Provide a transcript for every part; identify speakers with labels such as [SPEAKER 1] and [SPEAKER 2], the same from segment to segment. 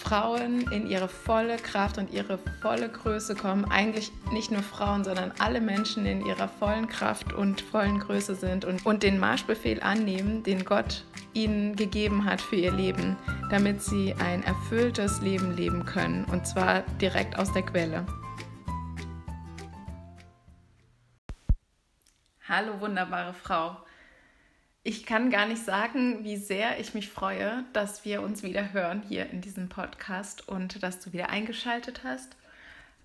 [SPEAKER 1] Frauen in ihre volle Kraft und ihre volle Größe kommen. Eigentlich nicht nur Frauen, sondern alle Menschen in ihrer vollen Kraft und vollen Größe sind und, und den Marschbefehl annehmen, den Gott ihnen gegeben hat für ihr Leben, damit sie ein erfülltes Leben leben können. Und zwar direkt aus der Quelle. Hallo wunderbare Frau. Ich kann gar nicht sagen, wie sehr ich mich freue, dass wir uns wieder hören hier in diesem Podcast und dass du wieder eingeschaltet hast.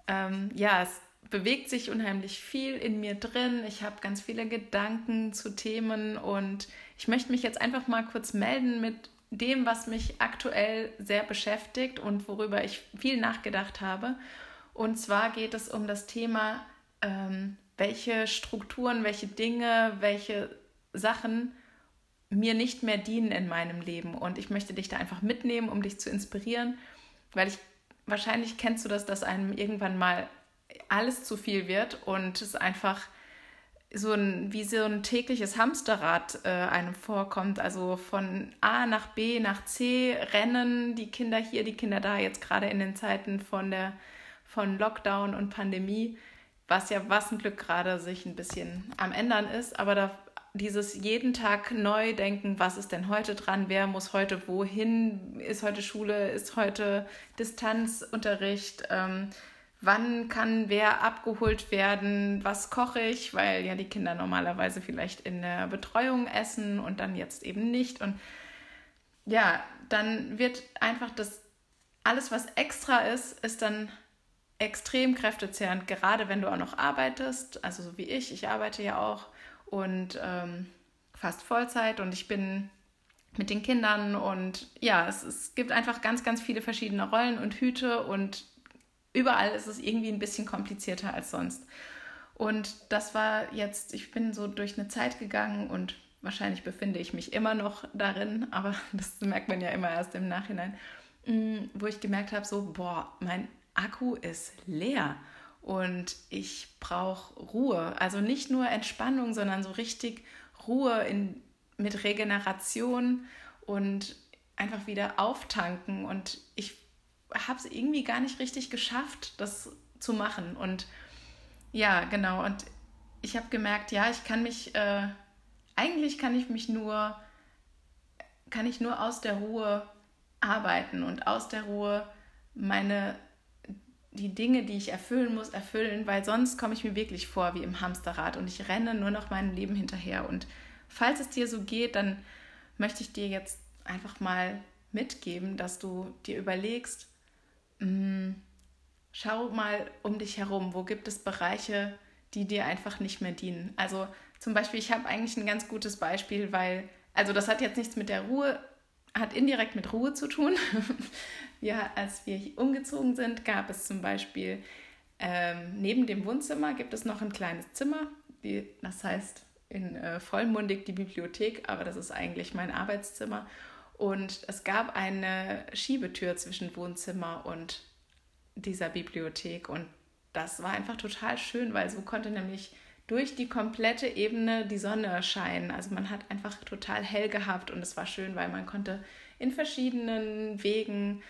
[SPEAKER 1] Ähm, ja, es bewegt sich unheimlich viel in mir drin. Ich habe ganz viele Gedanken zu Themen und ich möchte mich jetzt einfach mal kurz melden mit dem, was mich aktuell sehr beschäftigt und worüber ich viel nachgedacht habe. Und zwar geht es um das Thema, ähm, welche Strukturen, welche Dinge, welche Sachen mir nicht mehr dienen in meinem Leben. Und ich möchte dich da einfach mitnehmen, um dich zu inspirieren, weil ich wahrscheinlich kennst du das, dass einem irgendwann mal alles zu viel wird und es einfach so ein, wie so ein tägliches Hamsterrad äh, einem vorkommt. Also von A nach B nach C rennen die Kinder hier, die Kinder da, jetzt gerade in den Zeiten von der von Lockdown und Pandemie, was ja was ein Glück gerade sich ein bisschen am ändern ist, aber da dieses jeden Tag neu denken, was ist denn heute dran, wer muss heute wohin, ist heute Schule, ist heute Distanzunterricht, ähm, wann kann wer abgeholt werden, was koche ich, weil ja die Kinder normalerweise vielleicht in der Betreuung essen und dann jetzt eben nicht. Und ja, dann wird einfach das, alles was extra ist, ist dann extrem kräftezehrend, gerade wenn du auch noch arbeitest, also so wie ich, ich arbeite ja auch und ähm, fast Vollzeit und ich bin mit den Kindern und ja, es, es gibt einfach ganz, ganz viele verschiedene Rollen und Hüte und überall ist es irgendwie ein bisschen komplizierter als sonst. Und das war jetzt, ich bin so durch eine Zeit gegangen und wahrscheinlich befinde ich mich immer noch darin, aber das merkt man ja immer erst im Nachhinein, mm, wo ich gemerkt habe, so, boah, mein Akku ist leer und ich brauche Ruhe. Also nicht nur Entspannung, sondern so richtig Ruhe in, mit Regeneration und einfach wieder auftanken. Und ich habe es irgendwie gar nicht richtig geschafft, das zu machen. Und ja, genau. Und ich habe gemerkt, ja, ich kann mich, äh, eigentlich kann ich mich nur, kann ich nur aus der Ruhe arbeiten und aus der Ruhe meine die Dinge, die ich erfüllen muss, erfüllen, weil sonst komme ich mir wirklich vor wie im Hamsterrad und ich renne nur noch meinem Leben hinterher. Und falls es dir so geht, dann möchte ich dir jetzt einfach mal mitgeben, dass du dir überlegst, mh, hm, schau mal um dich herum, wo gibt es Bereiche, die dir einfach nicht mehr dienen. Also zum Beispiel, ich habe eigentlich ein ganz gutes Beispiel, weil, also das hat jetzt nichts mit der Ruhe hat indirekt mit Ruhe zu tun. ja, als wir umgezogen sind, gab es zum Beispiel ähm, neben dem Wohnzimmer gibt es noch ein kleines Zimmer, die, das heißt in äh, vollmundig die Bibliothek, aber das ist eigentlich mein Arbeitszimmer. Und es gab eine Schiebetür zwischen Wohnzimmer und dieser Bibliothek und das war einfach total schön, weil so konnte nämlich durch die komplette Ebene die Sonne scheinen. Also man hat einfach total hell gehabt und es war schön, weil man konnte in verschiedenen Wegen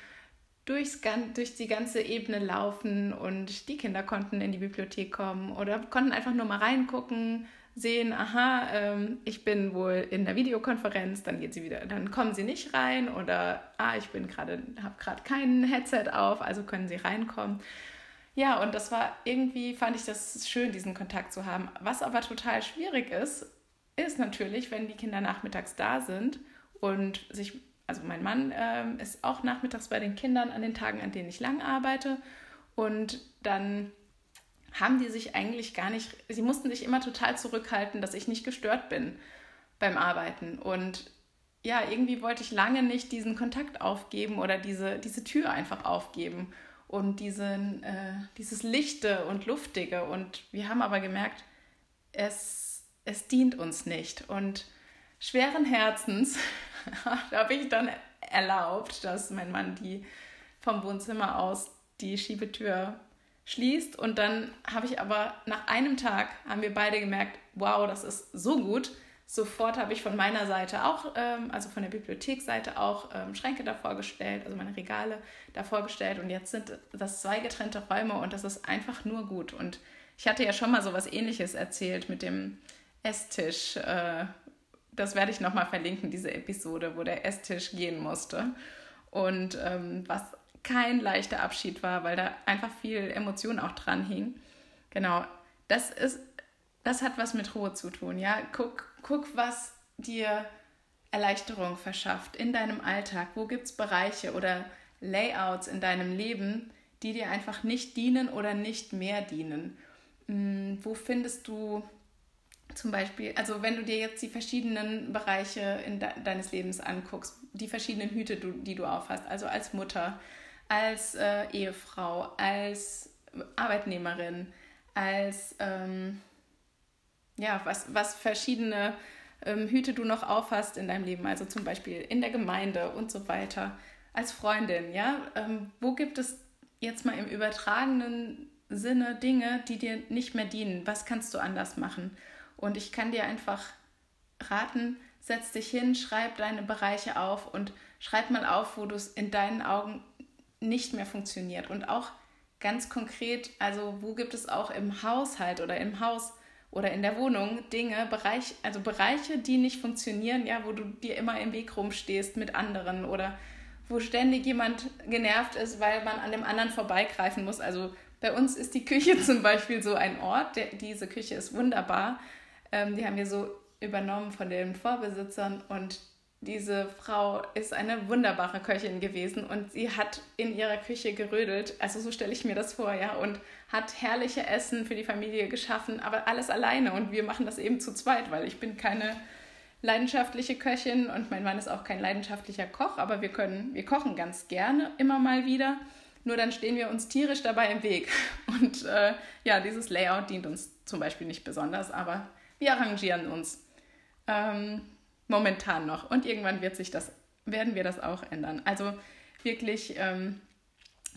[SPEAKER 1] durchs, durch die ganze Ebene laufen und die Kinder konnten in die Bibliothek kommen oder konnten einfach nur mal reingucken, sehen, aha, ähm, ich bin wohl in der Videokonferenz, dann geht sie wieder, dann kommen sie nicht rein oder ah, ich bin gerade, habe gerade kein Headset auf, also können sie reinkommen. Ja, und das war irgendwie, fand ich das schön, diesen Kontakt zu haben. Was aber total schwierig ist, ist natürlich, wenn die Kinder nachmittags da sind und sich, also mein Mann ähm, ist auch nachmittags bei den Kindern an den Tagen, an denen ich lang arbeite. Und dann haben die sich eigentlich gar nicht, sie mussten sich immer total zurückhalten, dass ich nicht gestört bin beim Arbeiten. Und ja, irgendwie wollte ich lange nicht diesen Kontakt aufgeben oder diese, diese Tür einfach aufgeben. Und diesen, äh, dieses Lichte und Luftige. Und wir haben aber gemerkt, es, es dient uns nicht. Und schweren Herzens habe ich dann erlaubt, dass mein Mann die vom Wohnzimmer aus die Schiebetür schließt. Und dann habe ich aber nach einem Tag, haben wir beide gemerkt, wow, das ist so gut. Sofort habe ich von meiner Seite auch, ähm, also von der Bibliotheksseite auch ähm, Schränke davor gestellt, also meine Regale davor gestellt. Und jetzt sind das zwei getrennte Räume und das ist einfach nur gut. Und ich hatte ja schon mal so was ähnliches erzählt mit dem Esstisch. Äh, das werde ich nochmal verlinken, diese Episode, wo der Esstisch gehen musste. Und ähm, was kein leichter Abschied war, weil da einfach viel Emotion auch dran hing. Genau, das ist, das hat was mit Ruhe zu tun, ja. Guck, guck, was dir Erleichterung verschafft in deinem Alltag. Wo gibt es Bereiche oder Layouts in deinem Leben, die dir einfach nicht dienen oder nicht mehr dienen? Hm, wo findest du zum Beispiel, also wenn du dir jetzt die verschiedenen Bereiche de deines Lebens anguckst, die verschiedenen Hüte, du, die du aufhast, also als Mutter, als äh, Ehefrau, als Arbeitnehmerin, als ähm, ja, was, was verschiedene ähm, Hüte du noch aufhast in deinem Leben, also zum Beispiel in der Gemeinde und so weiter, als Freundin, ja, ähm, wo gibt es jetzt mal im übertragenen Sinne Dinge, die dir nicht mehr dienen? Was kannst du anders machen? Und ich kann dir einfach raten, setz dich hin, schreib deine Bereiche auf und schreib mal auf, wo du es in deinen Augen nicht mehr funktioniert. Und auch ganz konkret, also wo gibt es auch im Haushalt oder im Haus oder in der Wohnung Dinge, Bereich, also Bereiche, die nicht funktionieren, ja, wo du dir immer im Weg rumstehst mit anderen oder wo ständig jemand genervt ist, weil man an dem anderen vorbeigreifen muss. Also bei uns ist die Küche zum Beispiel so ein Ort, der, diese Küche ist wunderbar. Ähm, die haben wir so übernommen von den Vorbesitzern und diese Frau ist eine wunderbare Köchin gewesen und sie hat in ihrer Küche gerödelt. Also so stelle ich mir das vor, ja, und hat herrliche Essen für die Familie geschaffen, aber alles alleine und wir machen das eben zu zweit, weil ich bin keine leidenschaftliche Köchin und mein Mann ist auch kein leidenschaftlicher Koch, aber wir können, wir kochen ganz gerne immer mal wieder. Nur dann stehen wir uns tierisch dabei im Weg. Und äh, ja, dieses Layout dient uns zum Beispiel nicht besonders, aber wir arrangieren uns. Ähm, momentan noch. Und irgendwann wird sich das, werden wir das auch ändern. Also wirklich, ähm,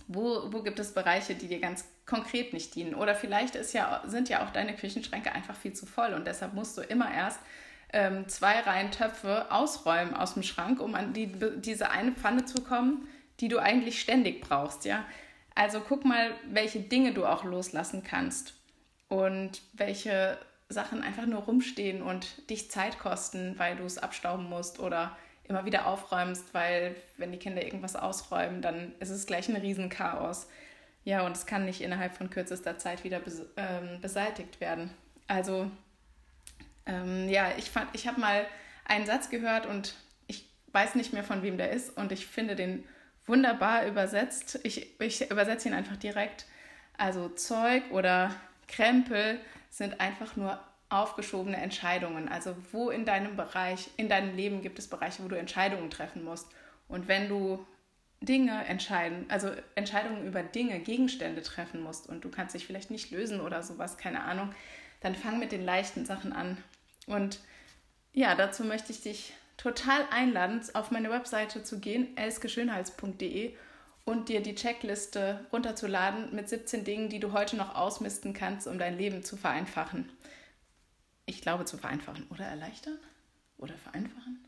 [SPEAKER 1] wo, wo gibt es Bereiche, die dir ganz konkret nicht dienen? Oder vielleicht ist ja, sind ja auch deine Küchenschränke einfach viel zu voll und deshalb musst du immer erst ähm, zwei Reihen Töpfe ausräumen aus dem Schrank, um an die, diese eine Pfanne zu kommen, die du eigentlich ständig brauchst, ja. Also guck mal, welche Dinge du auch loslassen kannst und welche Sachen einfach nur rumstehen und dich Zeit kosten, weil du es abstauben musst oder immer wieder aufräumst, weil wenn die Kinder irgendwas ausräumen, dann ist es gleich ein Riesenchaos. Ja, und es kann nicht innerhalb von kürzester Zeit wieder ähm, beseitigt werden. Also, ähm, ja, ich, ich habe mal einen Satz gehört und ich weiß nicht mehr, von wem der ist und ich finde den wunderbar übersetzt. Ich, ich übersetze ihn einfach direkt. Also Zeug oder Krempel sind einfach nur aufgeschobene Entscheidungen. Also wo in deinem Bereich, in deinem Leben gibt es Bereiche, wo du Entscheidungen treffen musst. Und wenn du Dinge entscheiden, also Entscheidungen über Dinge, Gegenstände treffen musst und du kannst dich vielleicht nicht lösen oder sowas, keine Ahnung, dann fang mit den leichten Sachen an. Und ja, dazu möchte ich dich total einladen, auf meine Webseite zu gehen, elskeschönheits.de und dir die Checkliste runterzuladen mit 17 Dingen, die du heute noch ausmisten kannst, um dein Leben zu vereinfachen. Ich glaube zu vereinfachen oder erleichtern oder vereinfachen.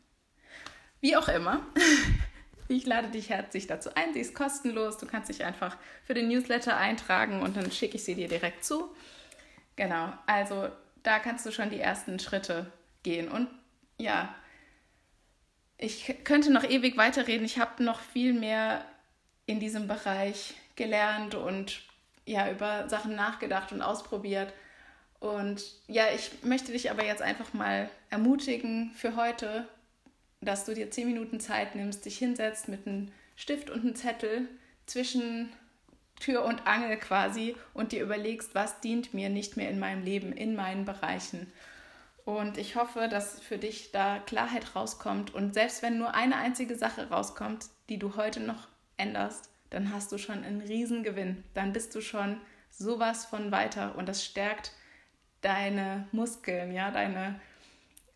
[SPEAKER 1] Wie auch immer. Ich lade dich herzlich dazu ein. Sie ist kostenlos. Du kannst dich einfach für den Newsletter eintragen und dann schicke ich sie dir direkt zu. Genau, also da kannst du schon die ersten Schritte gehen. Und ja, ich könnte noch ewig weiterreden. Ich habe noch viel mehr in diesem Bereich gelernt und ja, über Sachen nachgedacht und ausprobiert. Und ja, ich möchte dich aber jetzt einfach mal ermutigen für heute, dass du dir zehn Minuten Zeit nimmst, dich hinsetzt mit einem Stift und einem Zettel zwischen Tür und Angel quasi und dir überlegst, was dient mir nicht mehr in meinem Leben, in meinen Bereichen. Und ich hoffe, dass für dich da Klarheit rauskommt. Und selbst wenn nur eine einzige Sache rauskommt, die du heute noch änderst, dann hast du schon einen Riesengewinn. Dann bist du schon sowas von weiter und das stärkt deine Muskeln, ja, deine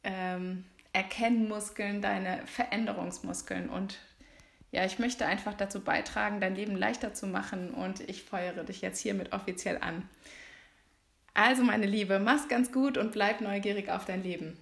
[SPEAKER 1] ähm, Erkennmuskeln, deine Veränderungsmuskeln und ja, ich möchte einfach dazu beitragen, dein Leben leichter zu machen und ich feuere dich jetzt hiermit offiziell an. Also, meine Liebe, mach's ganz gut und bleib neugierig auf dein Leben.